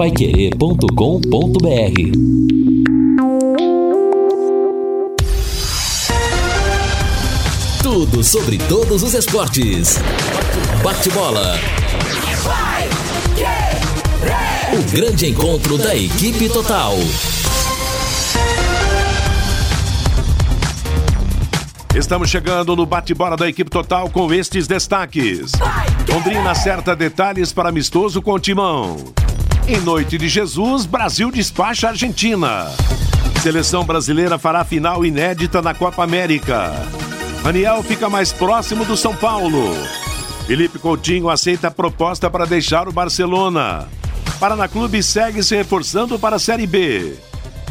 paiquerê.com.br Tudo sobre todos os esportes. Bate-bola. O grande encontro da equipe total. Estamos chegando no bate-bola da equipe total com estes destaques. Londrina acerta detalhes para amistoso com o Timão. Em noite de Jesus, Brasil despacha Argentina. Seleção brasileira fará final inédita na Copa América. Daniel fica mais próximo do São Paulo. Felipe Coutinho aceita a proposta para deixar o Barcelona. Paraná Clube segue se reforçando para a Série B.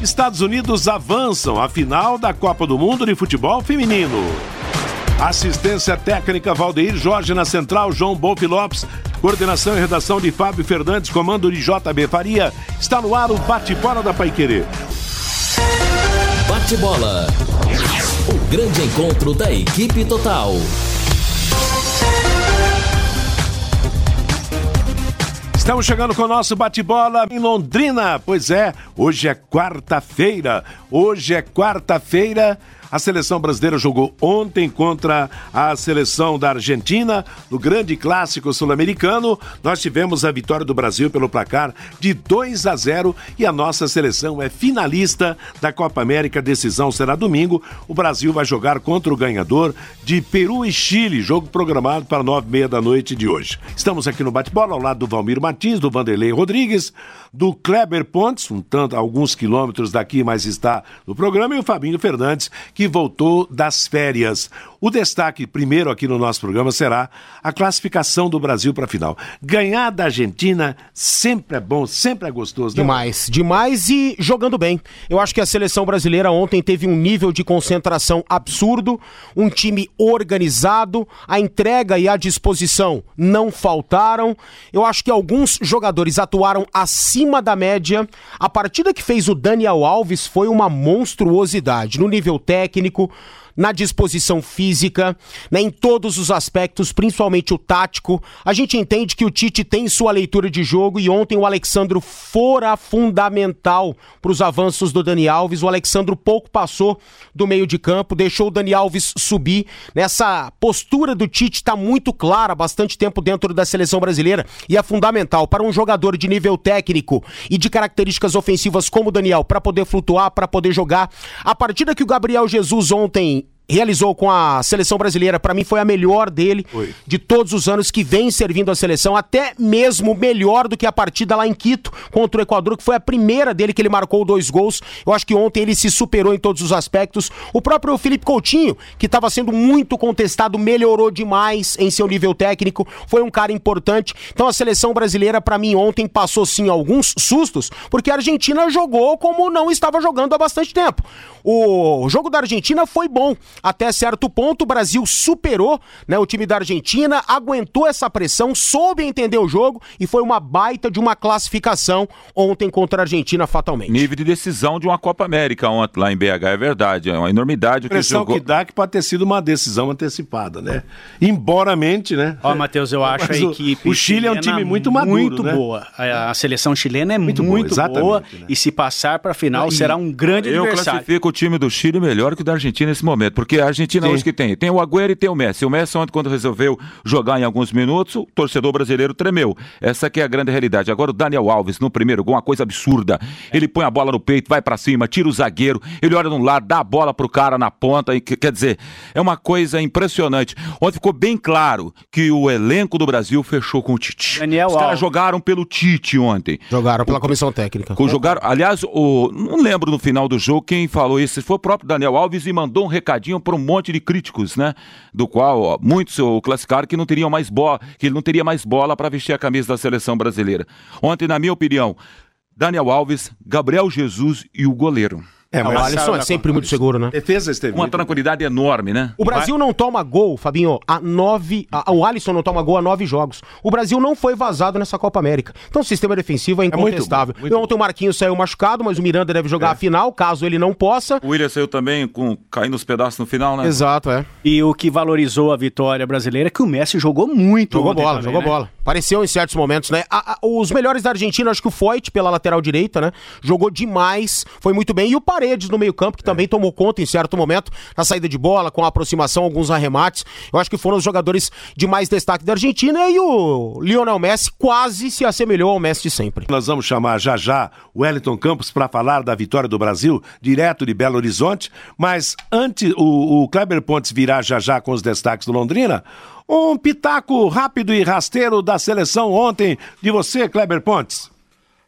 Estados Unidos avançam à final da Copa do Mundo de Futebol Feminino. Assistência técnica Valdeir Jorge na central, João Bolfi Lopes. Coordenação e redação de Fábio Fernandes, comando de JB Faria. Está no ar o bate-bola da Paiquerê. Bate-bola. O grande encontro da equipe total. Estamos chegando com o nosso bate-bola em Londrina. Pois é, hoje é quarta-feira. Hoje é quarta-feira. A seleção brasileira jogou ontem contra a seleção da Argentina no grande clássico sul-americano. Nós tivemos a vitória do Brasil pelo placar de 2 a 0 e a nossa seleção é finalista da Copa América. A decisão será domingo. O Brasil vai jogar contra o ganhador de Peru e Chile, jogo programado para nove e meia da noite de hoje. Estamos aqui no bate-bola ao lado do Valmir Martins, do Vanderlei Rodrigues, do Kleber Pontes, um tanto alguns quilômetros daqui, mas está no programa, e o Fabinho Fernandes, que voltou das férias. O destaque primeiro aqui no nosso programa será a classificação do Brasil para a final. Ganhar da Argentina sempre é bom, sempre é gostoso. Né? Demais, demais e jogando bem. Eu acho que a seleção brasileira ontem teve um nível de concentração absurdo, um time organizado, a entrega e a disposição não faltaram. Eu acho que alguns jogadores atuaram acima da média. A partida que fez o Daniel Alves foi uma monstruosidade no nível técnico na disposição física, né, em todos os aspectos, principalmente o tático. A gente entende que o Tite tem sua leitura de jogo e ontem o Alexandro fora fundamental para os avanços do Dani Alves. O Alexandro pouco passou do meio de campo, deixou o Dani Alves subir. Nessa postura do Tite está muito clara, bastante tempo dentro da seleção brasileira e é fundamental para um jogador de nível técnico e de características ofensivas como o Daniel para poder flutuar, para poder jogar. A partida que o Gabriel Jesus ontem realizou com a seleção brasileira, para mim foi a melhor dele foi. de todos os anos que vem servindo a seleção, até mesmo melhor do que a partida lá em Quito contra o Equador, que foi a primeira dele que ele marcou dois gols. Eu acho que ontem ele se superou em todos os aspectos. O próprio Felipe Coutinho, que estava sendo muito contestado, melhorou demais em seu nível técnico, foi um cara importante. Então a seleção brasileira, para mim, ontem passou sim alguns sustos, porque a Argentina jogou como não estava jogando há bastante tempo. O jogo da Argentina foi bom até certo ponto. O Brasil superou né, o time da Argentina, aguentou essa pressão, soube entender o jogo e foi uma baita de uma classificação ontem contra a Argentina fatalmente. Nível de decisão de uma Copa América ontem lá em BH, é verdade. É uma enormidade o que jogou. que dá que pode ter sido uma decisão antecipada, né? Embora mente, né? Ó, Matheus, eu acho Mas a equipe. O Chile é um time muito maduro. Muito né? boa. A, a, seleção chilena é muito, muito boa, boa né? e se passar para a final e será um grande eu adversário. Eu classifico o time do Chile melhor que o da Argentina nesse momento, porque a Argentina Sim. hoje que tem, tem o Agüero e tem o Messi. O Messi ontem quando resolveu jogar em alguns minutos, o torcedor brasileiro tremeu. Essa que é a grande realidade. Agora o Daniel Alves no primeiro gol, uma coisa absurda. Ele põe a bola no peito, vai para cima, tira o zagueiro, ele olha de um lado, dá a bola pro cara na ponta e quer dizer, é uma coisa impressionante. Ontem ficou bem claro que o elenco do Brasil fechou com o Tite. Daniel Os caras jogaram pelo Tite ontem. Jogaram pela comissão técnica. Jogaram, aliás, o, não lembro no final do jogo quem falou isso, foi o próprio Daniel Alves e mandou um recadinho para um monte de críticos, né? Do qual ó, muitos o classificaram que não teriam mais bola, que ele não teria mais bola para vestir a camisa da seleção brasileira. Ontem, na minha opinião, Daniel Alves, Gabriel Jesus e o goleiro. É, mas o Alisson é sempre muito seguro, né? Defesa esteve Uma tranquilidade enorme, né? O Brasil não toma gol, Fabinho, a nove. A, o Alisson não toma gol a nove jogos. O Brasil não foi vazado nessa Copa América. Então o sistema defensivo é incontestável. É muito, muito Ontem o Marquinhos saiu machucado, mas o Miranda deve jogar é. a final, caso ele não possa. O William saiu também com caindo os pedaços no final, né? Exato, é. E o que valorizou a vitória brasileira é que o Messi jogou muito. Jogou bola, também, jogou né? bola. Apareceu em certos momentos, né? A, a, os melhores da Argentina, acho que o Foyt pela lateral direita, né? Jogou demais, foi muito bem. E o Paredes no meio-campo, que é. também tomou conta em certo momento, na saída de bola, com a aproximação, alguns arremates. Eu acho que foram os jogadores de mais destaque da Argentina. E o Lionel Messi quase se assemelhou ao Messi de sempre. Nós vamos chamar já já o Wellington Campos para falar da vitória do Brasil, direto de Belo Horizonte. Mas antes, o, o Kleber Pontes virá já já com os destaques do Londrina. Um pitaco rápido e rasteiro da seleção ontem de você, Kleber Pontes.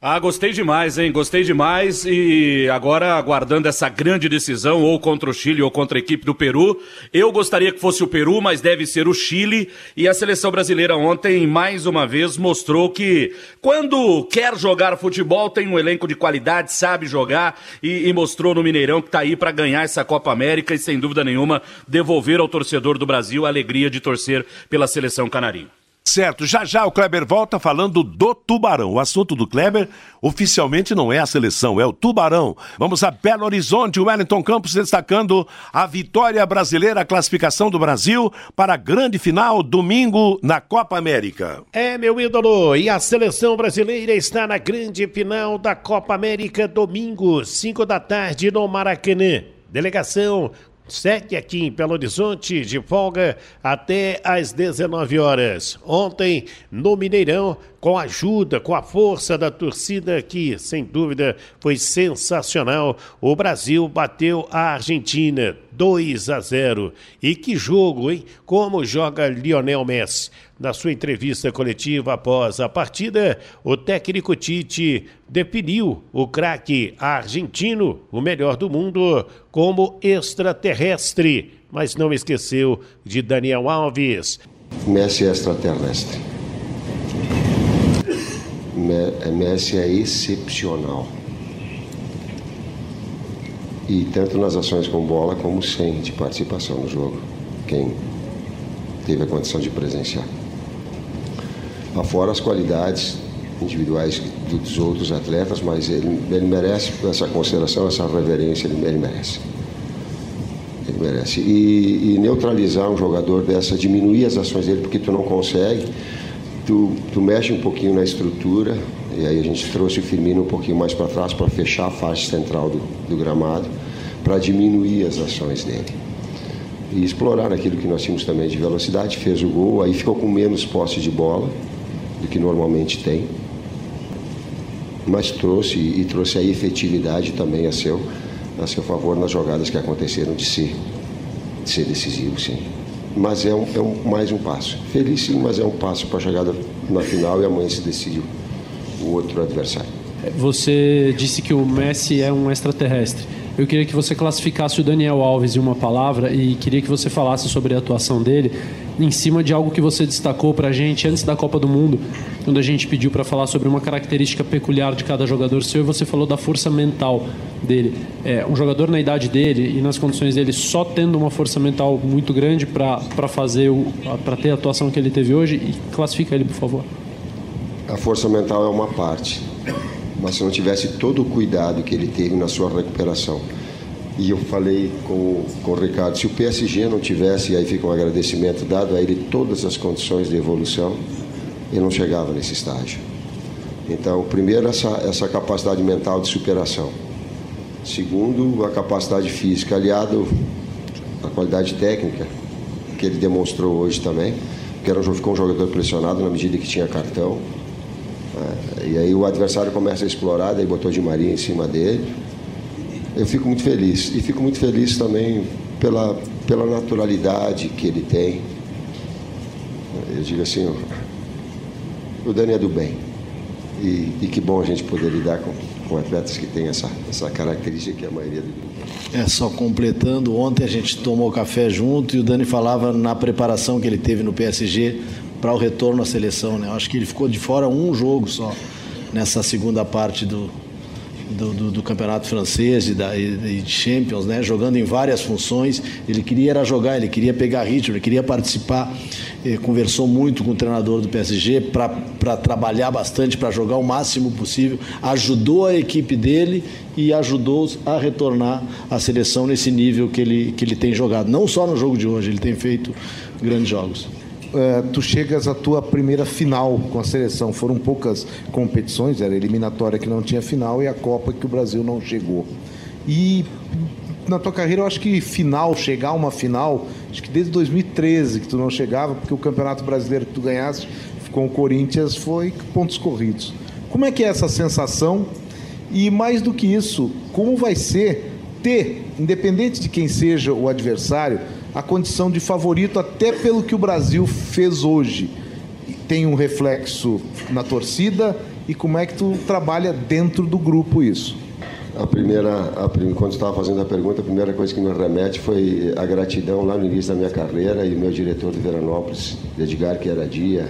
Ah, gostei demais, hein? Gostei demais. E agora, aguardando essa grande decisão, ou contra o Chile ou contra a equipe do Peru. Eu gostaria que fosse o Peru, mas deve ser o Chile. E a seleção brasileira ontem, mais uma vez, mostrou que quando quer jogar futebol, tem um elenco de qualidade, sabe jogar. E, e mostrou no Mineirão que tá aí para ganhar essa Copa América e, sem dúvida nenhuma, devolver ao torcedor do Brasil a alegria de torcer pela seleção canarinho. Certo, já já o Kleber volta falando do Tubarão. O assunto do Kleber oficialmente não é a seleção, é o Tubarão. Vamos a Belo Horizonte, o Wellington Campos destacando a vitória brasileira, a classificação do Brasil para a grande final domingo na Copa América. É, meu ídolo, e a seleção brasileira está na grande final da Copa América domingo, 5 da tarde no Maracanã. Delegação Segue aqui em Belo Horizonte, de folga até às 19 horas. Ontem, no Mineirão, com a ajuda, com a força da torcida, que sem dúvida foi sensacional, o Brasil bateu a Argentina 2 a 0. E que jogo, hein? Como joga Lionel Messi. Na sua entrevista coletiva após a partida, o técnico Tite definiu o craque argentino, o melhor do mundo, como extraterrestre, mas não esqueceu de Daniel Alves. Messi é extraterrestre. Messi é excepcional. E tanto nas ações com bola como sem de participação no jogo. Quem teve a condição de presenciar. Afora as qualidades individuais dos outros atletas, mas ele, ele merece essa consideração, essa reverência, ele, ele merece. Ele merece. E, e, neutralizar um jogador dessa, diminuir as ações dele, porque tu não consegue, tu, tu mexe um pouquinho na estrutura, e aí a gente trouxe o Firmino um pouquinho mais para trás para fechar a faixa central do, do gramado, para diminuir as ações dele. E explorar aquilo que nós tínhamos também de velocidade, fez o gol, aí ficou com menos posse de bola do que normalmente tem mas trouxe e trouxe a efetividade também a seu, a seu favor nas jogadas que aconteceram de ser, de ser decisivo, sim. Mas é, um, é um, mais um passo. Feliz sim, mas é um passo para a chegada na final e amanhã se decide o outro adversário. Você disse que o Messi é um extraterrestre. Eu queria que você classificasse o Daniel Alves em uma palavra e queria que você falasse sobre a atuação dele em cima de algo que você destacou para a gente antes da Copa do Mundo, quando a gente pediu para falar sobre uma característica peculiar de cada jogador seu e você falou da força mental dele. É, um jogador na idade dele e nas condições dele só tendo uma força mental muito grande para fazer para ter a atuação que ele teve hoje e classifica ele, por favor. A força mental é uma parte mas se não tivesse todo o cuidado que ele teve na sua recuperação. E eu falei com, com o Ricardo, se o PSG não tivesse, e aí fica um agradecimento dado a ele todas as condições de evolução, ele não chegava nesse estágio. Então, primeiro, essa, essa capacidade mental de superação. Segundo, a capacidade física, aliado à qualidade técnica, que ele demonstrou hoje também, que era um, ficou um jogador pressionado na medida que tinha cartão, e aí o adversário começa a explorar, daí botou de Maria em cima dele. Eu fico muito feliz. E fico muito feliz também pela, pela naturalidade que ele tem. Eu digo assim, o Dani é do bem. E, e que bom a gente poder lidar com, com atletas que têm essa, essa característica que a maioria do É, só completando, ontem a gente tomou café junto e o Dani falava na preparação que ele teve no PSG para o retorno à seleção. Né? Acho que ele ficou de fora um jogo só nessa segunda parte do, do, do, do campeonato francês e, da, e, de Champions, né? jogando em várias funções. Ele queria era jogar, ele queria pegar ritmo, ele queria participar. Ele conversou muito com o treinador do PSG para trabalhar bastante, para jogar o máximo possível. Ajudou a equipe dele e ajudou a retornar à seleção nesse nível que ele, que ele tem jogado. Não só no jogo de hoje, ele tem feito grandes jogos. Uh, tu chegas à tua primeira final com a seleção. Foram poucas competições, era eliminatória que não tinha final e a Copa que o Brasil não chegou. E na tua carreira, eu acho que final, chegar a uma final, acho que desde 2013 que tu não chegava, porque o Campeonato Brasileiro que tu ganhaste com o Corinthians foi pontos corridos. Como é que é essa sensação? E mais do que isso, como vai ser ter, independente de quem seja o adversário, a condição de favorito, até pelo que o Brasil fez hoje. Tem um reflexo na torcida e como é que tu trabalha dentro do grupo isso? A primeira, a, quando estava fazendo a pergunta, a primeira coisa que me remete foi a gratidão lá no início da minha carreira e o meu diretor de Veranópolis, Edgar, que era dia,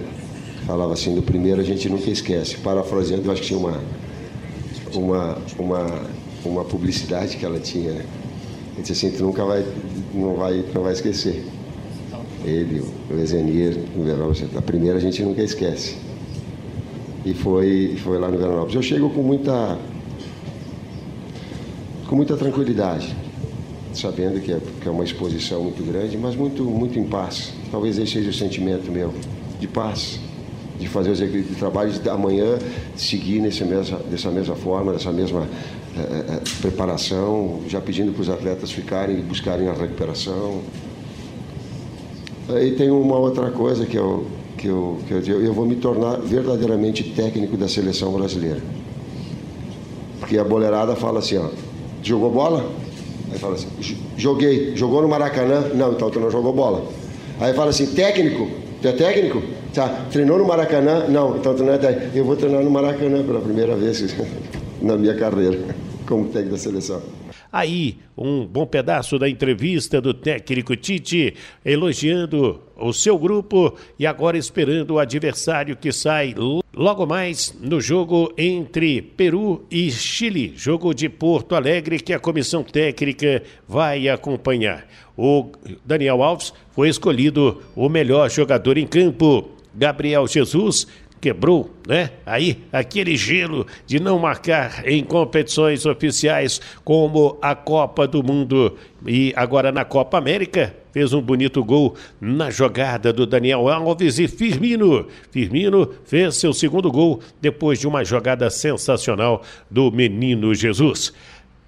falava assim, do primeiro a gente nunca esquece. Parafraseando, eu acho que tinha uma, uma, uma, uma publicidade que ela tinha, né? Disse assim, tu nunca vai, não vai, não vai esquecer. Ele, o Ezenir, o Veranópolis, a primeira a gente nunca esquece. E foi, foi lá no Veranópolis. Eu chego com muita, com muita tranquilidade, sabendo que é, que é uma exposição muito grande, mas muito, muito em paz. Talvez esse seja o sentimento meu, de paz de fazer os trabalhos da manhã, seguir nessa mesma, dessa mesma forma, dessa mesma é, é, preparação, já pedindo para os atletas ficarem e buscarem a recuperação. Aí tem uma outra coisa que eu, que eu, que eu, eu vou me tornar verdadeiramente técnico da seleção brasileira. Porque a boleirada fala assim, ó, jogou bola? Aí fala assim, joguei, jogou no Maracanã? Não, então tu não jogou bola. Aí fala assim, técnico, tu é técnico? Tá, treinou no Maracanã? Não, então tu não é técnico. Eu vou treinar no Maracanã pela primeira vez na minha carreira como técnico da seleção. Aí, um bom pedaço da entrevista do técnico Tite, elogiando o seu grupo e agora esperando o adversário que sai logo mais no jogo entre Peru e Chile, jogo de Porto Alegre que a comissão técnica vai acompanhar. O Daniel Alves foi escolhido o melhor jogador em campo. Gabriel Jesus quebrou, né? Aí, aquele gelo de não marcar em competições oficiais como a Copa do Mundo e agora na Copa América, fez um bonito gol na jogada do Daniel Alves e Firmino. Firmino fez seu segundo gol depois de uma jogada sensacional do menino Jesus.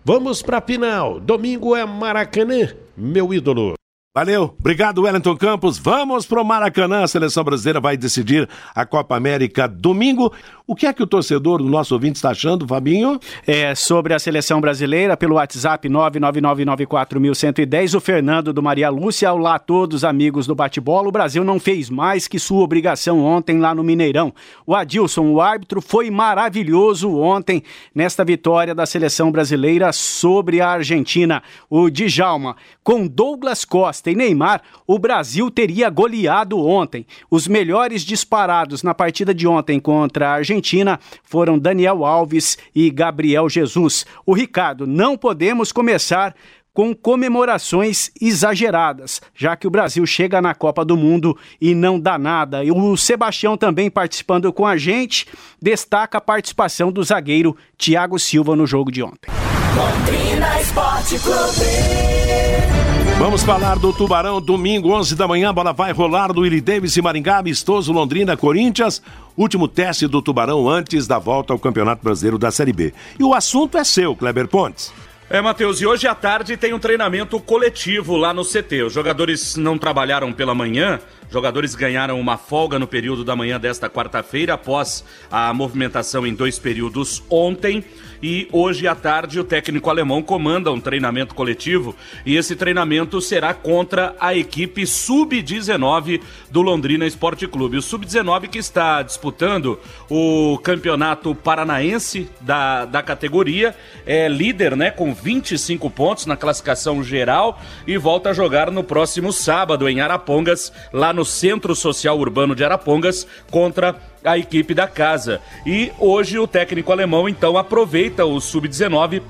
Vamos para a final. Domingo é Maracanã, meu ídolo. Valeu, obrigado Wellington Campos. Vamos pro Maracanã. A seleção brasileira vai decidir a Copa América domingo. O que é que o torcedor do nosso ouvinte está achando, Fabinho? É, sobre a seleção brasileira, pelo WhatsApp 99994110, o Fernando do Maria Lúcia. Olá a todos, amigos do bate-bola. O Brasil não fez mais que sua obrigação ontem lá no Mineirão. O Adilson, o árbitro, foi maravilhoso ontem nesta vitória da seleção brasileira sobre a Argentina. O Djalma, com Douglas Costa Costa e Neymar, o Brasil teria goleado ontem. Os melhores disparados na partida de ontem contra a Argentina foram Daniel Alves e Gabriel Jesus. O Ricardo, não podemos começar com comemorações exageradas, já que o Brasil chega na Copa do Mundo e não dá nada. E o Sebastião também participando com a gente, destaca a participação do zagueiro Thiago Silva no jogo de ontem. Londrina Esporte Clube. Vamos falar do Tubarão, domingo, 11 da manhã, bola vai rolar do Willie Davis e Maringá, amistoso Londrina, Corinthians, último teste do Tubarão antes da volta ao Campeonato Brasileiro da Série B. E o assunto é seu, Kleber Pontes. É, Matheus, e hoje à tarde tem um treinamento coletivo lá no CT. Os jogadores não trabalharam pela manhã, jogadores ganharam uma folga no período da manhã desta quarta-feira, após a movimentação em dois períodos ontem e hoje à tarde o técnico alemão comanda um treinamento coletivo e esse treinamento será contra a equipe sub-19 do Londrina Esporte Clube. O sub-19 que está disputando o campeonato paranaense da, da categoria, é líder, né, com 25 pontos na classificação geral e volta a jogar no próximo sábado em Arapongas, lá no Centro Social Urbano de Arapongas contra a equipe da casa. E hoje o técnico alemão então aproveita o sub-19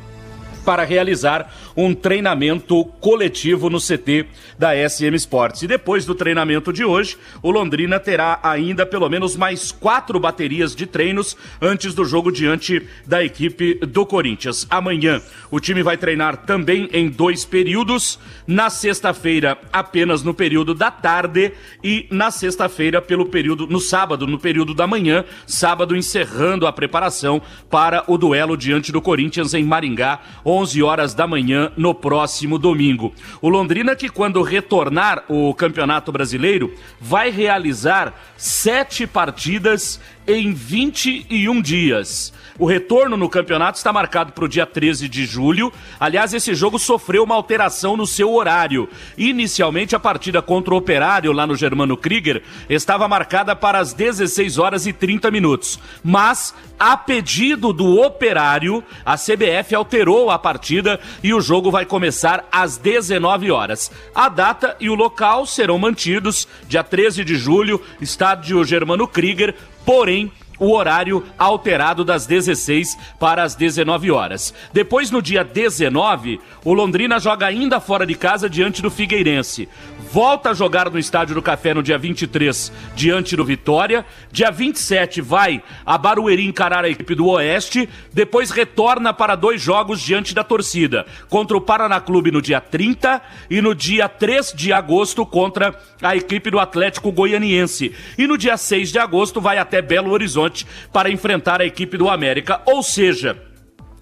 para realizar um treinamento coletivo no CT da SM Sports. E depois do treinamento de hoje, o Londrina terá ainda pelo menos mais quatro baterias de treinos antes do jogo diante da equipe do Corinthians. Amanhã, o time vai treinar também em dois períodos. Na sexta-feira, apenas no período da tarde e na sexta-feira pelo período no sábado, no período da manhã, sábado encerrando a preparação para o duelo diante do Corinthians em Maringá, 11 horas da manhã no próximo domingo. O Londrina, que quando retornar o Campeonato Brasileiro, vai realizar sete partidas em 21 dias. O retorno no campeonato está marcado para o dia 13 de julho. Aliás, esse jogo sofreu uma alteração no seu horário. Inicialmente, a partida contra o Operário, lá no Germano Krieger, estava marcada para as 16 horas e 30 minutos. Mas, a pedido do Operário, a CBF alterou a partida e o jogo vai começar às 19 horas. A data e o local serão mantidos. Dia 13 de julho, estádio Germano Krieger, porém o horário alterado das 16 para as 19 horas. Depois, no dia 19, o Londrina joga ainda fora de casa diante do Figueirense. Volta a jogar no Estádio do Café no dia 23, diante do Vitória. Dia 27 vai a Barueri encarar a equipe do Oeste. Depois retorna para dois jogos diante da torcida. Contra o Paraná Clube no dia 30 e no dia 3 de agosto contra a equipe do Atlético Goianiense. E no dia 6 de agosto vai até Belo Horizonte para enfrentar a equipe do América. Ou seja,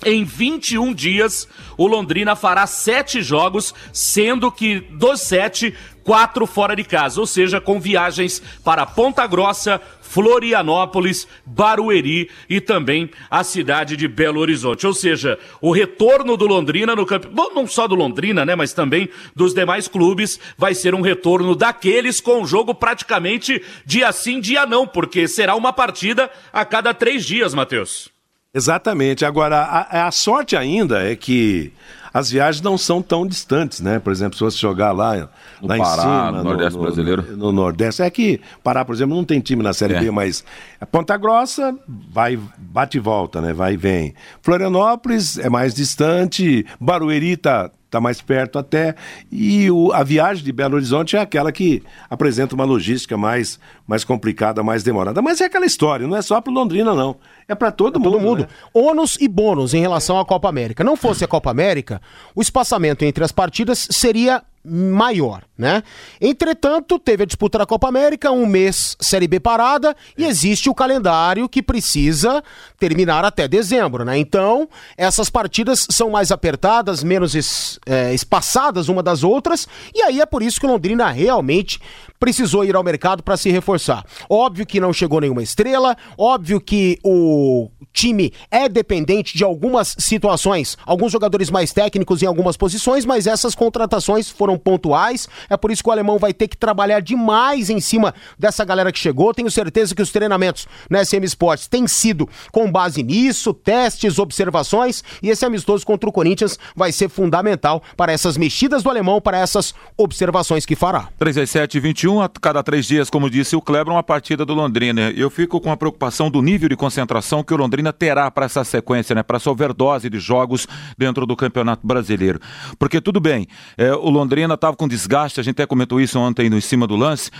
em 21 dias, o Londrina fará sete jogos, sendo que dos sete, quatro fora de casa, ou seja, com viagens para Ponta Grossa, Florianópolis, Barueri e também a cidade de Belo Horizonte. Ou seja, o retorno do Londrina no campeonato, não só do Londrina, né, mas também dos demais clubes, vai ser um retorno daqueles com o jogo praticamente dia sim, dia não, porque será uma partida a cada três dias, Matheus. Exatamente. Agora, a, a, sorte ainda é que as viagens não são tão distantes, né? Por exemplo, se você jogar lá, no lá Pará, em cima. No Nordeste no, brasileiro. No, no, Nordeste. É que Pará, por exemplo, não tem time na Série É. B, mas Ponta Grossa vai, bate e volta, né? Vai e vem. Florianópolis é mais distante, Barueri tá, tá mais perto até. E o, a viagem de Belo Horizonte é aquela que apresenta uma logística mais, mais complicada, mais demorada. Mas é aquela história, não é só para Londrina, não. É para todo mundo. todo mundo. né? Ônus e bônus em relação à Copa América. Não fosse a Copa América, o espaçamento entre as partidas seria maior, né? Entretanto, teve a disputa da Copa América, um mês Série B parada e existe o calendário que precisa terminar até dezembro, né? Então, essas partidas são mais apertadas, menos es- é, espaçadas uma das outras e aí é por isso que o Londrina realmente precisou ir ao mercado para se reforçar. Óbvio que não chegou nenhuma estrela, óbvio que o time é dependente de algumas situações, alguns jogadores mais técnicos em algumas posições, mas essas contratações foram pontuais. É por isso que o alemão vai ter que trabalhar demais em cima dessa galera que chegou. Tenho certeza que os treinamentos na SM Sports têm sido com base nisso, testes, observações, e esse amistoso contra o Corinthians vai ser fundamental para essas mexidas do alemão, para essas observações que fará. 37 e 21, a cada três dias, como disse o Kleber, uma partida do Londrina. Eu fico com a preocupação do nível de concentração que o Londrina terá para essa sequência, né? Para essa overdose de jogos dentro do Campeonato Brasileiro. Porque tudo bem, é, o Londrina estava com desgaste, a gente até comentou isso ontem no em cima do lance.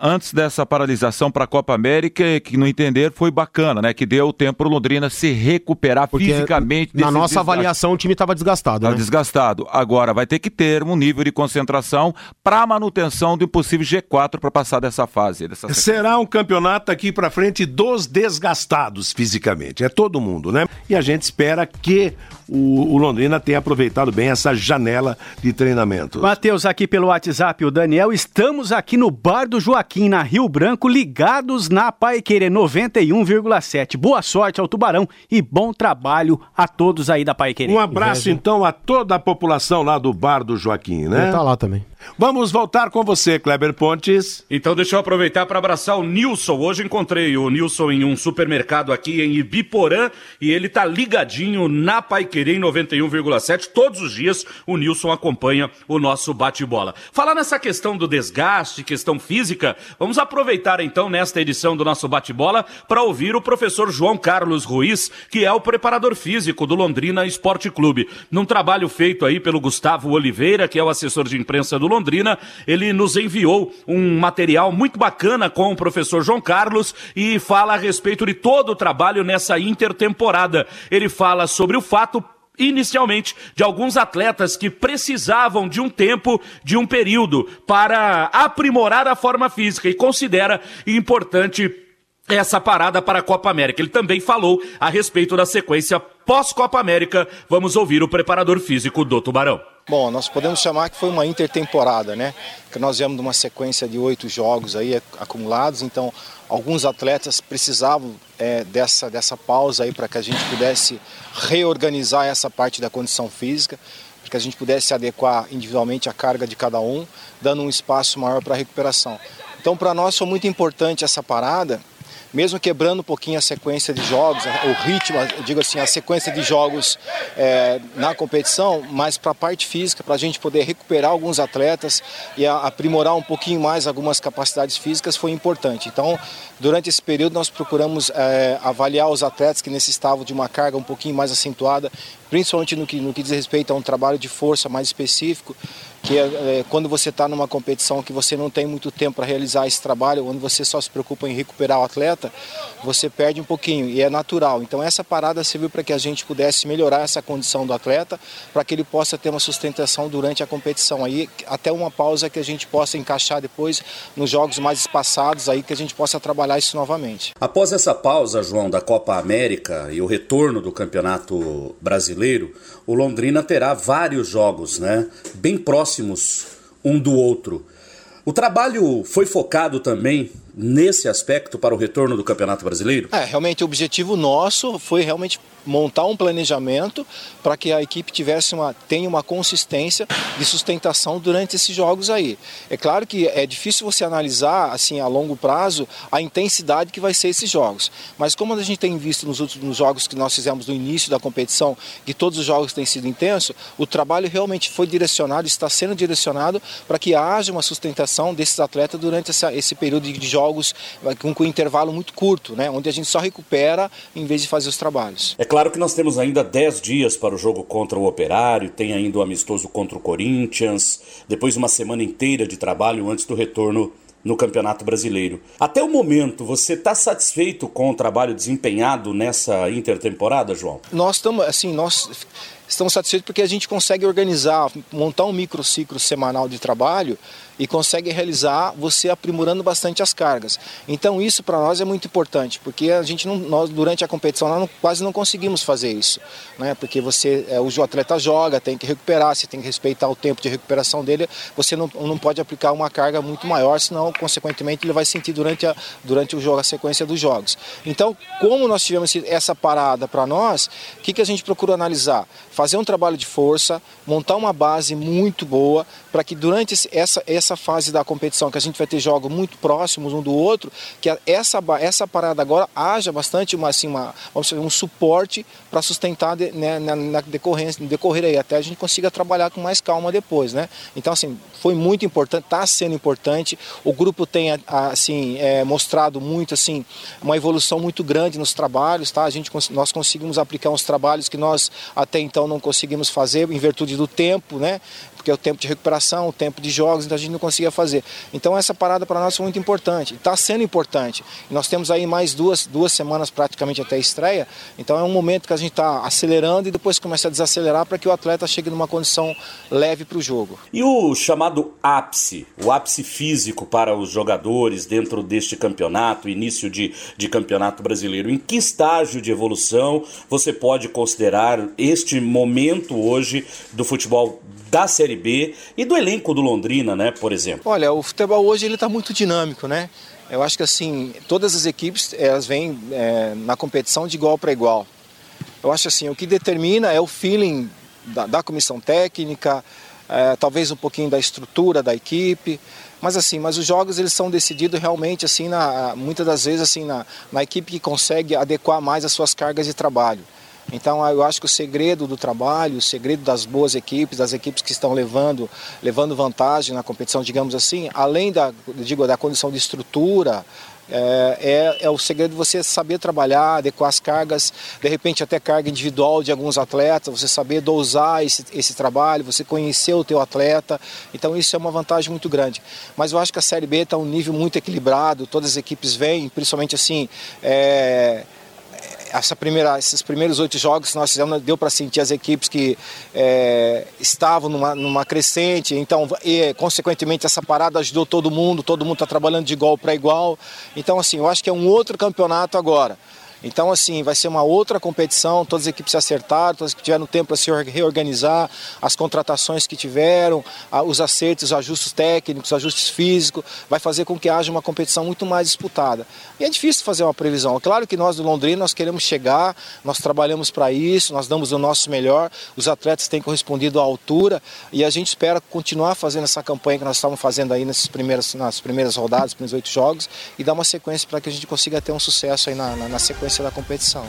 Antes dessa paralisação para a Copa América, que no entender foi bacana, né? Que deu tempo para o Londrina se recuperar fisicamente. na nossa desgaste. avaliação o time estava desgastado, Tá né? desgastado. Agora vai ter que ter um nível de concentração para manutenção do impossível G4 para passar dessa fase. Dessa... Será um campeonato aqui pra frente dos desgastados fisicamente. É todo mundo, né? E a gente espera que o, o Londrina tenha aproveitado bem essa janela de treinamento. Matheus, aqui pelo WhatsApp, o Daniel, estamos aqui no Bar do Joaquim, na Rio Branco, ligados na Paiquerê 91,7. Boa sorte ao Tubarão e bom trabalho a todos aí da Paiquerê. Um abraço então a toda a população lá do Bar do Joaquim, né? Ele tá lá também. Vamos voltar com você, Kleber Pontes. Então deixa eu aproveitar para abraçar o Nilson. Hoje encontrei o Nilson em um supermercado aqui em Ibiporã e ele tá tá ligadinho na Paiquerê em 91,7. Todos os dias o Nilson acompanha o nosso bate-bola. Falar nessa questão do desgaste, questão física, vamos aproveitar então nesta edição do nosso bate-bola para ouvir o professor João Carlos Ruiz, que é o preparador físico do Londrina Esporte Clube. Num trabalho feito aí pelo Gustavo Oliveira, que é o assessor de imprensa do Londrina, ele nos enviou um material muito bacana com o professor João Carlos e fala a respeito de todo o trabalho nessa intertemporada. Ele fala sobre o fato inicialmente de alguns atletas que precisavam de um tempo, de um período para aprimorar a forma física e considera importante essa parada para a Copa América. Ele também falou a respeito da sequência pós-Copa América. Vamos ouvir o preparador físico do Tubarão. Bom, nós podemos chamar que foi uma intertemporada, né? Que nós viemos de uma sequência de oito jogos aí acumulados, então alguns atletas precisavam é, dessa, dessa pausa aí para que a gente pudesse reorganizar essa parte da condição física, para que a gente pudesse adequar individualmente a carga de cada um, dando um espaço maior para recuperação. Então, para nós foi muito importante essa parada, mesmo quebrando um pouquinho a sequência de jogos, o ritmo, digo assim, a sequência de jogos é, na competição, mas para a parte física, para a gente poder recuperar alguns atletas e aprimorar um pouquinho mais algumas capacidades físicas foi importante. Então, durante esse período nós procuramos é, avaliar os atletas que necessitavam de uma carga um pouquinho mais acentuada, principalmente no que, no que diz respeito a um trabalho de força mais específico, que é, quando você está numa competição que você não tem muito tempo para realizar esse trabalho, onde você só se preocupa em recuperar o atleta, você perde um pouquinho e é natural. Então essa parada serviu para que a gente pudesse melhorar essa condição do atleta, para que ele possa ter uma sustentação durante a competição aí, até uma pausa que a gente possa encaixar depois nos jogos mais espaçados aí que a gente possa trabalhar isso novamente. Após essa pausa, João, da Copa América e o retorno do Campeonato Brasileiro, o Londrina terá vários jogos, né, bem próximos um do outro. O trabalho foi focado também nesse aspecto para o retorno do Campeonato Brasileiro? É, realmente o objetivo nosso foi realmente montar um planejamento para que a equipe tivesse uma tenha uma consistência de sustentação durante esses jogos aí. É claro que é difícil você analisar assim a longo prazo a intensidade que vai ser esses jogos, mas como a gente tem visto nos últimos jogos que nós fizemos no início da competição, que todos os jogos têm sido intensos, o trabalho realmente foi direcionado, está sendo direcionado para que haja uma sustentação desses atletas durante essa, esse período de jogos jogos com, com um intervalo muito curto, né? onde a gente só recupera em vez de fazer os trabalhos. É claro que nós temos ainda 10 dias para o jogo contra o Operário, tem ainda o amistoso contra o Corinthians, depois uma semana inteira de trabalho antes do retorno no Campeonato Brasileiro. Até o momento, você está satisfeito com o trabalho desempenhado nessa intertemporada, João? Nós estamos, assim, nós estamos satisfeitos porque a gente consegue organizar, montar um microciclo semanal de trabalho e consegue realizar você aprimorando bastante as cargas. Então isso para nós é muito importante, porque a gente não, nós durante a competição nós não, quase não conseguimos fazer isso, né? Porque você é, o atleta joga, tem que recuperar, você tem que respeitar o tempo de recuperação dele, você não, não pode aplicar uma carga muito maior, senão consequentemente ele vai sentir durante a durante o jogo a sequência dos jogos. Então, como nós tivemos essa parada para nós, o que, que a gente procurou analisar? Fazer um trabalho de força, montar uma base muito boa para que durante essa fase da competição, que a gente vai ter jogos muito próximos um do outro, que essa, essa parada agora haja bastante uma, assim, uma, vamos dizer, um suporte para sustentar né, na, na decorrência, decorrer aí, até a gente consiga trabalhar com mais calma depois, né? Então, assim, foi muito importante, está sendo importante, o grupo tem, assim, é, mostrado muito, assim, uma evolução muito grande nos trabalhos, tá? A gente, nós conseguimos aplicar uns trabalhos que nós até então não conseguimos fazer em virtude do tempo, né? porque é o tempo de recuperação, o tempo de jogos, então a gente não conseguia fazer. Então essa parada para nós foi muito importante, está sendo importante. Nós temos aí mais duas, duas semanas praticamente até a estreia, então é um momento que a gente está acelerando e depois começa a desacelerar para que o atleta chegue numa condição leve para o jogo. E o chamado ápice, o ápice físico para os jogadores dentro deste campeonato, início de, de campeonato brasileiro, em que estágio de evolução você pode considerar este momento hoje do futebol da Série B e do elenco do Londrina, né, por exemplo? Olha, o futebol hoje ele está muito dinâmico, né? Eu acho que assim todas as equipes elas vêm é, na competição de igual para igual. Eu acho assim o que determina é o feeling da, da comissão técnica, é, talvez um pouquinho da estrutura da equipe, mas assim, mas os jogos eles são decididos realmente assim na, muitas das vezes assim na, na equipe que consegue adequar mais as suas cargas de trabalho. Então eu acho que o segredo do trabalho, o segredo das boas equipes, das equipes que estão levando, levando vantagem na competição, digamos assim, além da, digo, da condição de estrutura, é, é, é, o segredo de você saber trabalhar, adequar as cargas, de repente até carga individual de alguns atletas, você saber dosar esse, esse trabalho, você conhecer o teu atleta, então isso é uma vantagem muito grande. Mas eu acho que a Série B está um nível muito equilibrado, todas as equipes vêm, principalmente assim, é, essa primeira, esses primeiros oito jogos que nós fizemos, deu para sentir as equipes que é, estavam numa, numa crescente, então, e, consequentemente, essa parada ajudou todo mundo, todo mundo está trabalhando de igual para igual. Então, assim, eu acho que é um outro campeonato agora. Então, assim, vai ser uma outra competição, todas as equipes se acertaram, todas as que tiveram tempo para se reorganizar, as contratações que tiveram, os acertos, os ajustes técnicos, os ajustes físicos, vai fazer com que haja uma competição muito mais disputada. E é difícil fazer uma previsão. Claro que nós do Londrina, nós queremos chegar, nós trabalhamos para isso, nós damos o nosso melhor, os atletas têm correspondido à altura e a gente espera continuar fazendo essa campanha que nós estamos fazendo aí nessas primeiras, nas primeiras rodadas, nos primeiros oito jogos e dar uma sequência para que a gente consiga ter um sucesso aí na, na, na sequência da competição.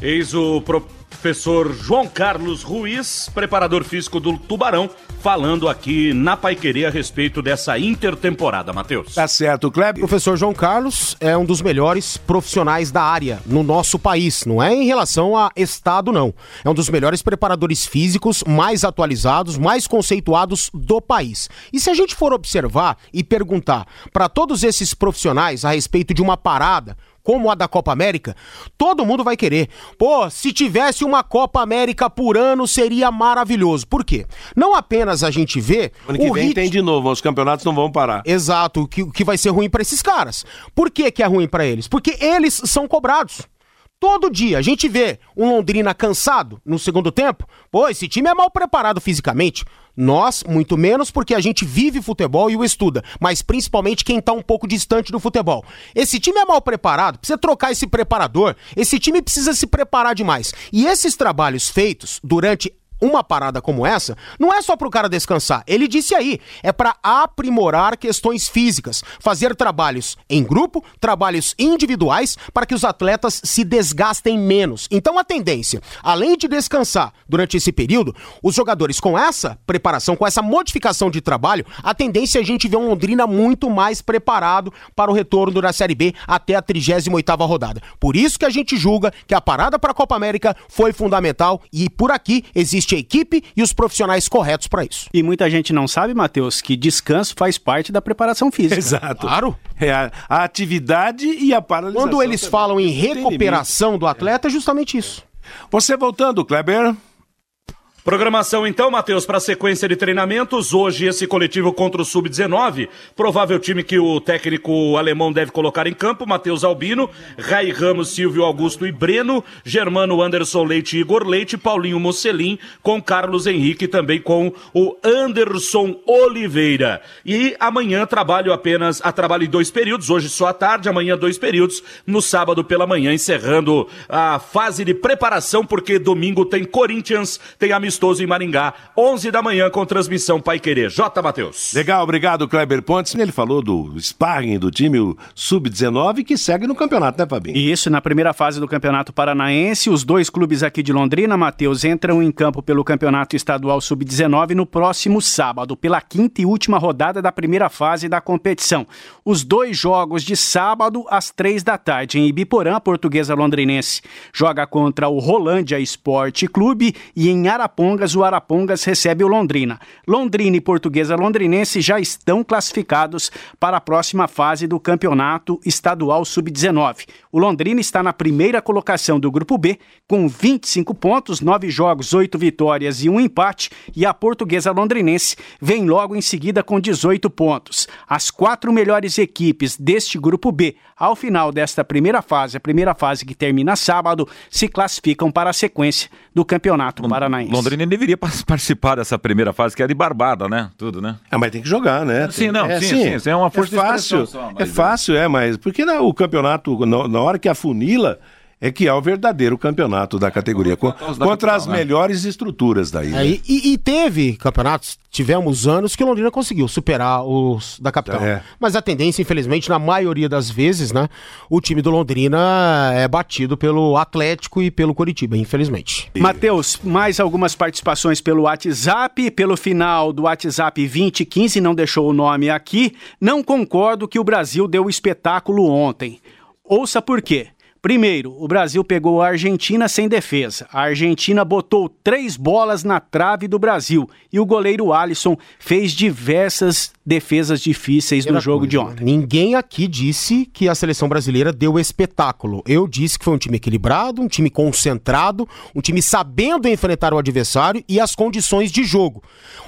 Eis o professor João Carlos Ruiz, preparador físico do Tubarão, falando aqui na Paiquerê a respeito dessa intertemporada, Matheus. Tá certo, Kleber. O professor João Carlos é um dos melhores profissionais da área no nosso país. Não é em relação a estado, não. É um dos melhores preparadores físicos, mais atualizados, mais conceituados do país. E se a gente for observar e perguntar para todos esses profissionais a respeito de uma parada, como a da Copa América, todo mundo vai querer. Pô, se tivesse uma Copa América por ano seria maravilhoso. Por quê? Não apenas a gente vê. Ano que vem rit... tem de novo, os campeonatos não vão parar. Exato, que, que vai ser ruim para esses caras. Por que, que é ruim para eles? Porque eles são cobrados. Todo dia a gente vê um Londrina cansado no segundo tempo. Pô, esse time é mal preparado fisicamente. Nós, muito menos, porque a gente vive futebol e o estuda, mas principalmente quem tá um pouco distante do futebol. Esse time é mal preparado, precisa trocar esse preparador, esse time precisa se preparar demais. E esses trabalhos feitos durante uma parada como essa, não é só para o cara descansar. Ele disse aí, é para aprimorar questões físicas, fazer trabalhos em grupo, trabalhos individuais, para que os atletas se desgastem menos. Então a tendência, além de descansar durante esse período, os jogadores com essa preparação, com essa modificação de trabalho, a tendência é a gente ver um Londrina muito mais preparado para o retorno da Série B até a 38ª rodada. Por isso que a gente julga que a parada para a Copa América foi fundamental e por aqui existe existe a equipe e os profissionais corretos para isso. E muita gente não sabe, Matheus, que descanso faz parte da preparação física. Exato. Claro. É a, a atividade e a paralisação. Quando eles também. falam em recuperação do atleta, é justamente isso. Você voltando, Kleber. Programação então, Matheus, para a sequência de treinamentos. Hoje, esse coletivo contra o Sub-19. Provável time que o técnico alemão deve colocar em campo: Matheus Albino, Rai Ramos, Silvio Augusto e Breno, Germano Anderson Leite e Igor Leite, Paulinho Mocelin, com Carlos Henrique e também com o Anderson Oliveira. E amanhã trabalho apenas, a trabalho em dois períodos, hoje só à tarde, amanhã dois períodos, no sábado pela manhã, encerrando a fase de preparação, porque domingo tem Corinthians, tem amistoso amistoso em Maringá, 11 da manhã com transmissão Pai Querer. J. Matheus. Legal, obrigado, Kleber Pontes. Ele falou do sparring do time Sub-19 que segue no campeonato, né, Fabinho? Isso, na primeira fase do Campeonato Paranaense, os dois clubes aqui de Londrina, Matheus, entram em campo pelo Campeonato Estadual Sub-19 no próximo sábado, pela quinta e última rodada da primeira fase da competição. Os dois jogos de sábado às três da tarde em Ibiporã, a portuguesa londrinense joga contra o Rolândia Esporte Clube e em Araponga Arapongas, o Arapongas recebe o Londrina. Londrina e Portuguesa Londrinense já estão classificados para a próxima fase do Campeonato Estadual Sub-19. O Londrina está na primeira colocação do Grupo B, com 25 pontos, 9 jogos, 8 vitórias e um empate, e a Portuguesa Londrinense vem logo em seguida com 18 pontos. As quatro melhores equipes deste Grupo B, ao final desta primeira fase, a primeira fase que termina sábado, se classificam para a sequência do Campeonato Paranaense. Londrina deveria participar dessa primeira fase, que é de barbada, né? Tudo, né? É, mas tem que jogar, né? Sim, não, é, sim, sim, sim, é uma força é fácil, só, É fácil, é, mas porque o campeonato, na, na hora que afunila, é que é o verdadeiro campeonato da categoria, co- da contra as capital, né? melhores estruturas daí. É, e, e- e teve campeonatos, tivemos anos que Londrina conseguiu superar os da capital. É. Mas a tendência, infelizmente, na maioria das vezes, né, o time do Londrina é batido pelo Atlético e pelo Coritiba, infelizmente. Matheus, mais algumas participações pelo WhatsApp, pelo final do WhatsApp 2015, não deixou o nome aqui. Não concordo que o Brasil deu espetáculo ontem. Ouça por quê. Primeiro, o Brasil pegou a Argentina sem defesa. A Argentina botou três bolas na trave do Brasil e o goleiro Alisson fez diversas defesas difíceis no Primeira jogo coisa, de ontem. Ninguém aqui disse que a seleção brasileira deu espetáculo. Eu disse que foi um time equilibrado, um time concentrado, um time sabendo enfrentar o adversário e as condições de jogo.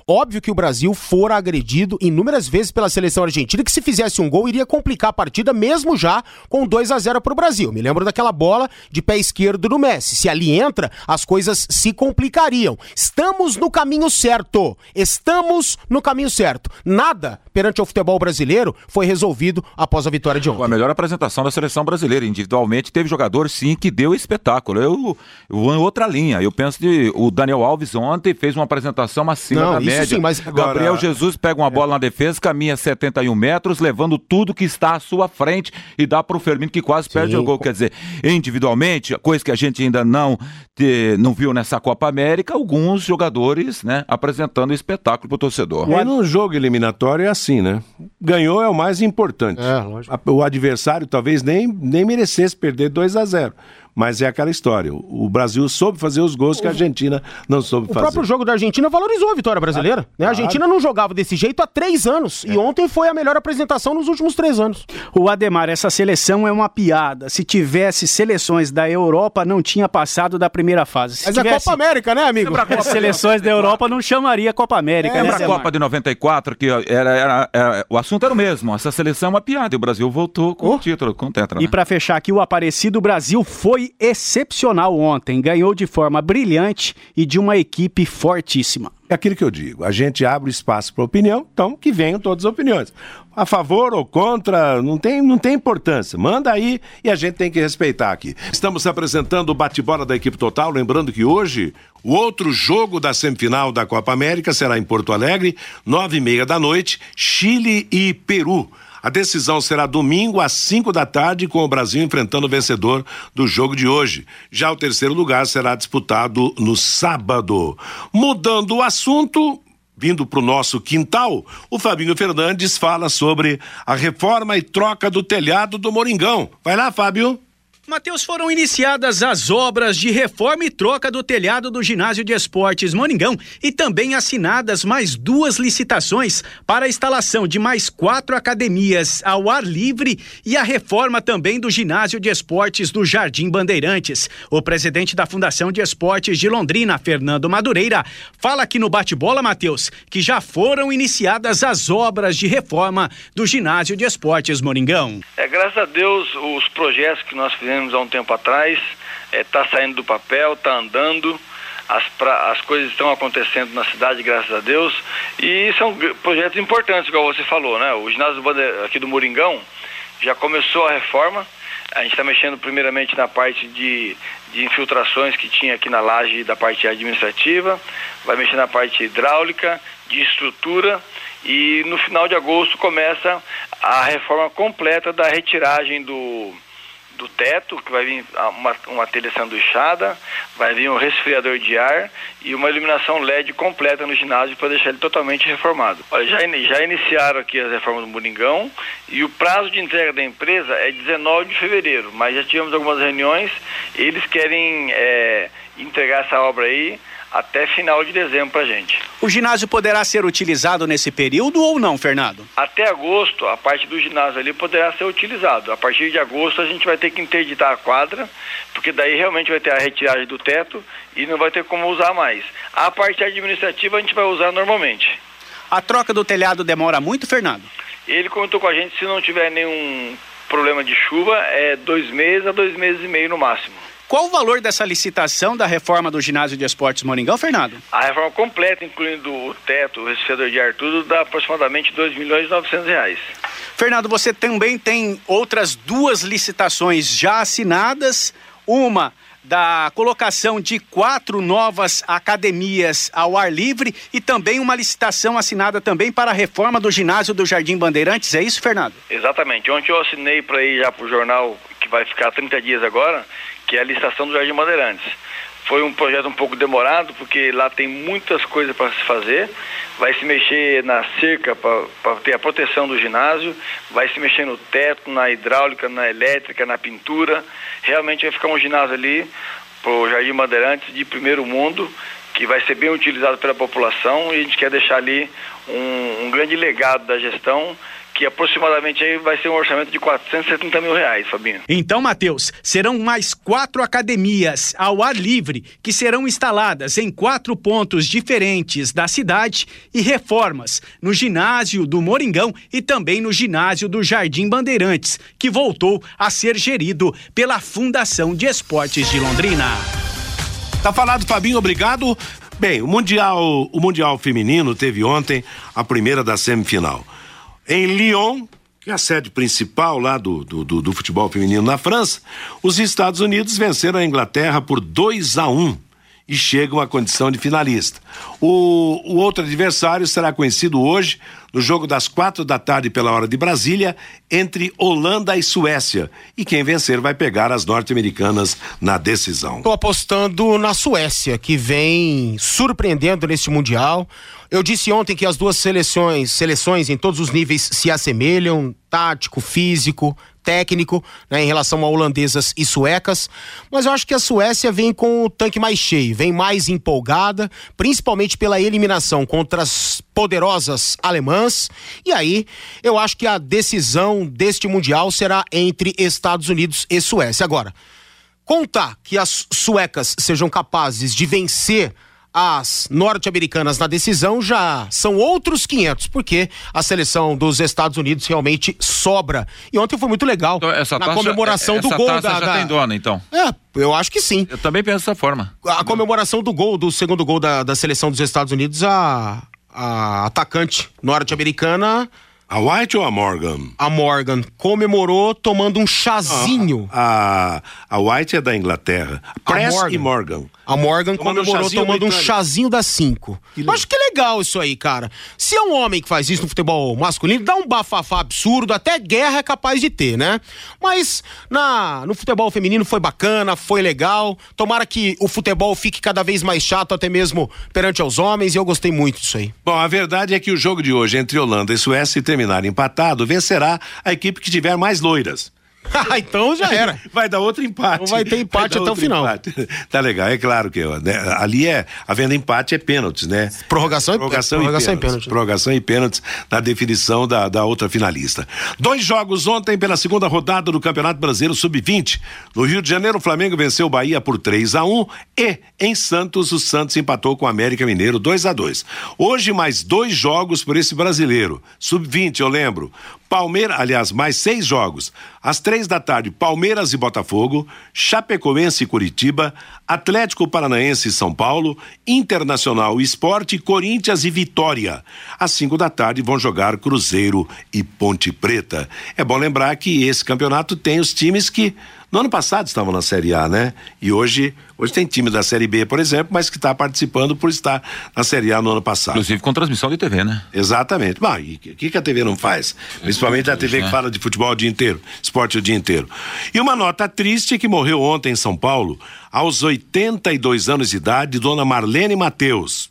Óbvio que o Brasil fora agredido inúmeras vezes pela seleção argentina, que se fizesse um gol iria complicar a partida, mesmo já com 2 a 0 para o Brasil. Me lembro daquela bola de pé esquerdo do Messi. Se ali entra, as coisas se complicariam. Estamos no caminho certo. Estamos no caminho certo. Nada perante o futebol brasileiro foi resolvido após a vitória de A ontem. melhor apresentação da seleção brasileira. Individualmente, teve jogador, sim, que deu espetáculo. Eu, eu vou em outra linha. Eu penso que o Daniel Alves ontem fez uma apresentação acima Não, da média. sim, mas agora- Gabriel Jesus pega uma bola na defesa, caminha 71 metros, levando tudo que está à sua frente e dá para o Firmino que quase perde o gol. Quer dizer, individualmente, coisa que a gente ainda não, te- não viu nessa Copa América, alguns jogadores né, apresentando espetáculo para o torcedor. E num jogo eliminatório é assim, né? Ganhou é o mais importante. É, O adversário talvez nem, nem merecesse perder 2 a 0 Mas é aquela história. O o Brasil soube fazer os gols que a Argentina não soube O fazer. próprio jogo da Argentina valorizou a vitória brasileira. né? A Argentina não jogava desse jeito há três anos. É. E ontem foi a melhor apresentação nos últimos três anos. O Ademar, essa seleção é uma piada. Se tivesse seleções da Europa, não tinha passado da primeira fase. Se Mas é tivesse Copa América, né, amigo? as seleções da Europa, não chamaria Copa América. né, Lembra a? Copa de 94, que era, era- era- o assunto era o mesmo. Essa seleção é uma piada. E o Brasil voltou com o título, com o Tetra. E né? para fechar aqui, o Aparecido Brasil foi excepcional ontem. Ganhou de forma brilhante e de uma equipe fortíssima. É aquilo que eu digo. A gente abre espaço para opinião, então que venham todas as opiniões. A favor ou contra, não tem, não tem importância. Manda aí e a gente tem que respeitar aqui. Estamos apresentando o bate-bola da equipe total. Lembrando que hoje o outro jogo da semifinal da Copa América será em Porto Alegre, nove e meia da noite, Chile e Peru. A decisão será domingo às 5 da tarde, com o Brasil enfrentando o vencedor do jogo de hoje. Já o terceiro lugar será disputado no sábado. Mudando o assunto, vindo para o nosso quintal, o Fabinho Fernandes fala sobre a reforma e troca do telhado do Moringão. Vai lá, Fábio. Matheus, foram iniciadas as obras de reforma e troca do telhado do Ginásio de Esportes Moringão e também assinadas mais duas licitações para a instalação de mais quatro academias ao ar livre e a reforma também do Ginásio de Esportes do Jardim Bandeirantes. O presidente da Fundação de Esportes de Londrina, Fernando Madureira, fala aqui no bate-bola, Matheus, que já foram iniciadas as obras de reforma do Ginásio de Esportes Moringão. É, graças a Deus, os projetos que nós fizemos há um tempo atrás está saindo do papel, está andando, as, pra- as coisas estão acontecendo na cidade, graças a Deus, e são projetos importantes, igual você falou, né? O ginásio aqui do Moringão já começou a reforma, a gente está mexendo primeiramente na parte de, de infiltrações que tinha aqui na laje da parte administrativa, vai mexer na parte hidráulica, de estrutura e no final de agosto começa a reforma completa da retiragem do, do teto, que vai vir uma, uma telha sanduichada, vai vir um resfriador de ar e uma iluminação LED completa no ginásio para deixar ele totalmente reformado. Olha, já, ini- já iniciaram aqui as reformas do Moringão e o prazo de entrega da empresa é 19 de fevereiro, mas já tivemos algumas reuniões, eles querem é, entregar essa obra aí até final de dezembro para gente. O ginásio poderá ser utilizado nesse período ou não, Fernando? Até agosto, a parte do ginásio ali poderá ser utilizado. A partir de agosto, a gente vai ter que interditar a quadra, porque daí realmente vai ter a retiragem do teto e não vai ter como usar mais. A parte administrativa a gente vai usar normalmente. A troca do telhado demora muito, Fernando? Ele comentou com a gente, se não tiver nenhum problema de chuva, é dois meses a dois meses e meio no máximo. Qual o valor dessa licitação da reforma do ginásio de esportes Moringão, Fernando? A reforma completa, incluindo o teto, o resfriador de ar, tudo, dá aproximadamente 2 milhões e 900 reais. Fernando, você também tem outras duas licitações já assinadas. Uma da colocação de quatro novas academias ao ar livre e também uma licitação assinada também para a reforma do ginásio do Jardim Bandeirantes. É isso, Fernando? Exatamente. Ontem eu assinei para ir já para o jornal que vai ficar 30 dias agora, que é a licitação do Jardim Bandeirantes. Foi um projeto um pouco demorado, porque lá tem muitas coisas para se fazer. Vai se mexer na cerca para ter a proteção do ginásio, vai se mexer no teto, na hidráulica, na elétrica, na pintura. Realmente vai ficar um ginásio ali, para o Jardim Bandeirantes, de primeiro mundo, que vai ser bem utilizado pela população e a gente quer deixar ali um, um grande legado da gestão que aproximadamente aí vai ser um orçamento de 470 mil reais, Fabinho. Então, Matheus, serão mais quatro academias ao ar livre que serão instaladas em quatro pontos diferentes da cidade e reformas no ginásio do Moringão e também no ginásio do Jardim Bandeirantes, que voltou a ser gerido pela Fundação de Esportes de Londrina. Tá falado, Fabinho, obrigado. Bem, o Mundial, o Mundial Feminino teve ontem a primeira da semifinal. Em Lyon, que é a sede principal lá do, do, do, do futebol feminino na França, os Estados Unidos venceram a Inglaterra por 2 a 1 e chegam à condição de finalista. O, o outro adversário será conhecido hoje no jogo das quatro da tarde pela hora de Brasília entre Holanda e Suécia e quem vencer vai pegar as norte-americanas na decisão. Tô apostando na Suécia que vem surpreendendo neste mundial. Eu disse ontem que as duas seleções, seleções em todos os níveis se assemelham, tático, físico, técnico, né, em relação a holandesas e suecas, mas eu acho que a Suécia vem com o tanque mais cheio, vem mais empolgada, principalmente pela eliminação contra as poderosas alemãs, e aí eu acho que a decisão deste mundial será entre Estados Unidos e Suécia. Agora, contar que as suecas sejam capazes de vencer as norte-americanas na decisão já são outros 500, porque a seleção dos Estados Unidos realmente sobra. E ontem foi muito legal. Então, essa na taça, comemoração essa do gol taça da, já da... tem dona, então. É, eu acho que sim. Eu também penso dessa forma. A comemoração do gol, do segundo gol da, da seleção dos Estados Unidos, a, a atacante norte-americana. A White ou a Morgan? A Morgan comemorou tomando um chazinho. A, a White é da Inglaterra. Press Morgan. e Morgan. A Morgan Tomando um comemorou chazinho tomando um chazinho das cinco. Acho que é legal isso aí, cara. Se é um homem que faz isso no futebol masculino, dá um bafafá absurdo, até guerra é capaz de ter, né? Mas na, no futebol feminino foi bacana, foi legal. Tomara que o futebol fique cada vez mais chato, até mesmo perante aos homens, e eu gostei muito disso aí. Bom, a verdade é que o jogo de hoje entre Holanda e Suécia, se terminar empatado, vencerá a equipe que tiver mais loiras. então já era. Vai dar outro empate. Então vai ter empate dar até o final. empate. Tá legal, é claro que né, ali é havendo empate é pênaltis, né? Prorrogação, Prorrogação, prorrogação e e pênaltis. pênalti. Prorrogação e pênaltis na definição da, da outra finalista. Dois jogos ontem pela segunda rodada do Campeonato Brasileiro Sub-20. No Rio de Janeiro, o Flamengo venceu o Bahia por 3 a 1 e em Santos o Santos empatou com o América Mineiro 2 a 2. Hoje mais dois jogos por esse brasileiro. Sub-20, eu lembro. Palmeiras, aliás, mais seis jogos. Às três da tarde, Palmeiras e Botafogo, Chapecoense e Curitiba, Atlético Paranaense e São Paulo, Internacional e Esporte, Corinthians e Vitória. Às cinco da tarde vão jogar Cruzeiro e Ponte Preta. É bom lembrar que esse campeonato tem os times que no ano passado estavam na Série A, né? E hoje, hoje tem time da Série B, por exemplo, mas que está participando por estar na Série A no ano passado. Inclusive com transmissão de TV, né? Exatamente. Bom, e o que, que a TV não faz? Principalmente a TV que né? fala de futebol o dia inteiro, esporte o dia inteiro. E uma nota triste que morreu ontem em São Paulo, aos 82 anos de idade, dona Marlene Mateus.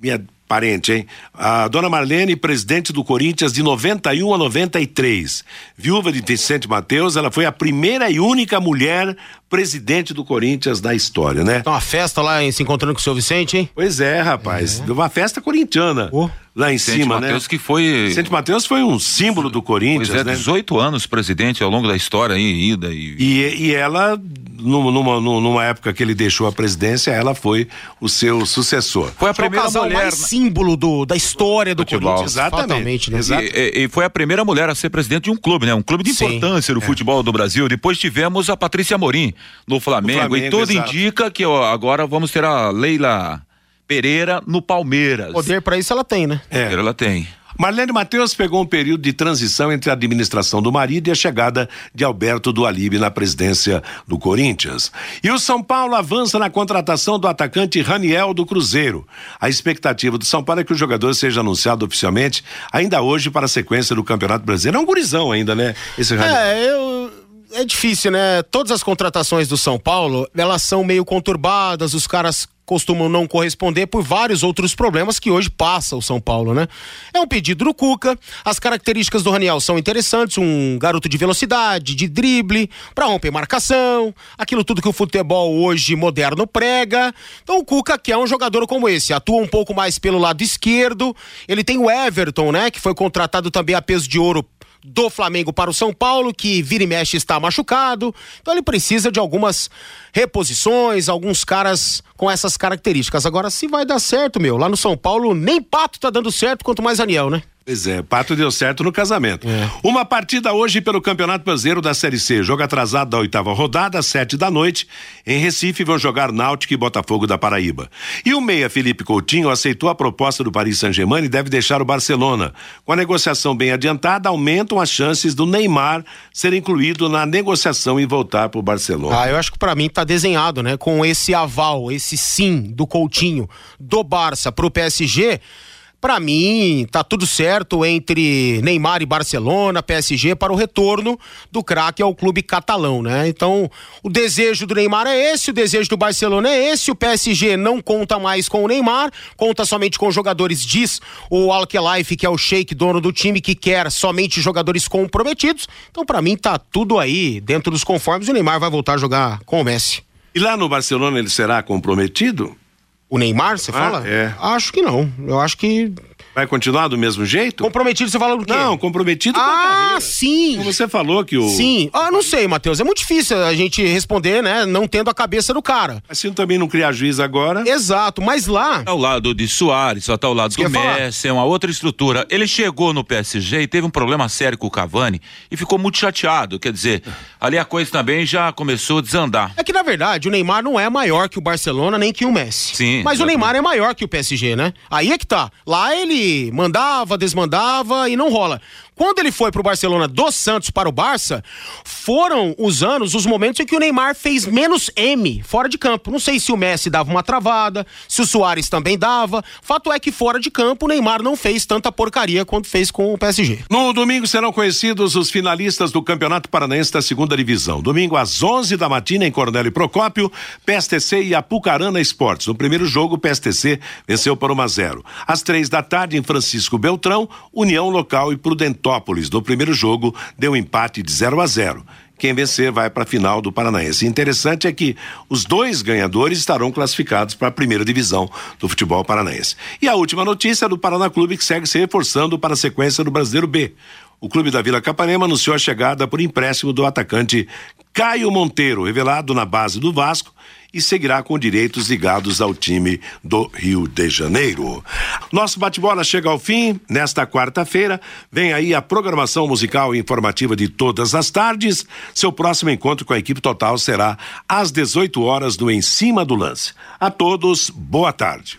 Minha parente, hein? A dona Marlene, presidente do Corinthians de 91 a 93. Viúva de Vicente Mateus, ela foi a primeira e única mulher presidente do Corinthians da história, né? Então, uma festa lá em- se encontrando com o seu Vicente, hein? Pois é, rapaz. Uma festa corintiana. Lá em Vicente cima, Mateus né? que foi. Vicente Mateus foi um símbolo do Corinthians, Pois é, né? 18 anos presidente ao longo da história aí, ida e. E, e ela, numa, numa, numa época que ele deixou a presidência, ela foi o seu sucessor. Foi a é primeira casal mulher. mais símbolo do, da história do Futebol. Corinthians. Exatamente. Né? E, e- e foi a primeira mulher a ser presidente de um clube, né? Um clube de Sim. importância no futebol do Brasil. Depois tivemos a Patrícia Morim no Flamengo, Flamengo, e tudo exato. indica que ó, agora vamos ter a Leila Pereira no Palmeiras. Poder pra isso ela tem, né? É. Pereira ela tem. Marlene Matheus pegou um período de transição entre a administração do marido e a chegada de Alberto do Alibe na presidência do Corinthians. E o São Paulo avança na contratação do atacante Raniel do Cruzeiro. A expectativa do São Paulo é que o jogador seja anunciado oficialmente ainda hoje para a sequência do Campeonato Brasileiro. É um gurizão ainda, né? Esse Raniel. É, eu é difícil, né? Todas as contratações do São Paulo, elas são meio conturbadas, os caras costumam não corresponder por vários outros problemas que hoje passa o São Paulo, né? É um pedido do Cuca, as características do Raniel são interessantes, um garoto de velocidade, de drible, para romper marcação, aquilo tudo que o futebol hoje moderno prega. Então o Cuca quer um jogador como esse, atua um pouco mais pelo lado esquerdo. Ele tem o Everton, né, que foi contratado também a peso de ouro do Flamengo para o São Paulo, que vira e mexe está machucado. Então ele precisa de algumas reposições, alguns caras com essas características. Agora, se vai dar certo, meu, lá no São Paulo, nem Pato tá dando certo, quanto mais Aniel, né? Pois é, Pato deu certo no casamento. É. Uma partida hoje pelo Campeonato Brasileiro da Série C. Jogo atrasado da oitava rodada, às sete da noite. Em Recife vão jogar Náutico e Botafogo da Paraíba. E o meia Felipe Coutinho aceitou a proposta do Paris Saint-Germain e deve deixar o Barcelona. Com a negociação bem adiantada, aumentam as chances do Neymar ser incluído na negociação e voltar para o Barcelona. Ah, eu acho que para mim tá desenhado, né? Com esse aval, esse sim do Coutinho do Barça pro PSG para mim, tá tudo certo entre Neymar e Barcelona, PSG para o retorno do craque ao clube catalão, né? Então, o desejo do Neymar é esse, o desejo do Barcelona é esse, o PSG não conta mais com o Neymar, conta somente com jogadores, diz o Al Khelaifi, que é o sheik dono do time, que quer somente jogadores comprometidos. Então, para mim, tá tudo aí dentro dos conformes, o Neymar vai voltar a jogar com o Messi. E lá no Barcelona ele será comprometido? O Neymar, você Ah, fala? é. Acho que não. Eu acho que. Vai continuar do mesmo jeito? Comprometido, você fala do quê? Não, comprometido com a Ah, carreira. sim. Como você falou que o. Sim. Ah, não sei, Matheus. É muito difícil a gente responder, né? Não tendo a cabeça do cara. Assim também não criar juiz agora. Exato, mas lá. Ao lado de Soares, só tá ao lado Isso do falar. Messi, é uma outra estrutura. Ele chegou no PSG e teve um problema sério com o Cavani e ficou muito chateado. Quer dizer, ali a coisa também já começou a desandar. É que, na verdade, o Neymar não é maior que o Barcelona nem que o Messi. Sim, Mas o exatamente. Neymar é maior que o PSG, né? Aí é que tá. Lá ele mandava, desmandava e não rola. Quando ele foi pro Barcelona do Santos para o Barça, foram os anos, os momentos em que o Neymar fez menos M fora de campo. Não sei se o Messi dava uma travada, se o Soares também dava. Fato é que fora de campo o Neymar não fez tanta porcaria quanto fez com o PSG. No domingo serão conhecidos os finalistas do Campeonato Paranaense da Segunda Divisão. Domingo às 11 da matina em Cornélio Procópio, PSTC e Apucarana Esportes. No primeiro jogo, o PSTC venceu por 1 a 0. Às três da tarde em Francisco Beltrão, União Local e Prudentópolis. No primeiro jogo, deu empate de 0 a 0. Quem vencer vai para a final do Paranaense. Interessante é que os dois ganhadores estarão classificados para a primeira divisão do futebol paranaense. E a última notícia é do Paraná Clube que segue se reforçando para a sequência do Brasileiro B. O clube da Vila Capanema anunciou a chegada por empréstimo do atacante Caio Monteiro, revelado na base do Vasco, e seguirá com direitos ligados ao time do Rio de Janeiro. Nosso bate-bola chega ao fim nesta quarta-feira. Vem aí a programação musical e informativa de todas as tardes. Seu próximo encontro com a equipe total será às 18 horas do Em Cima do Lance. A todos, boa tarde.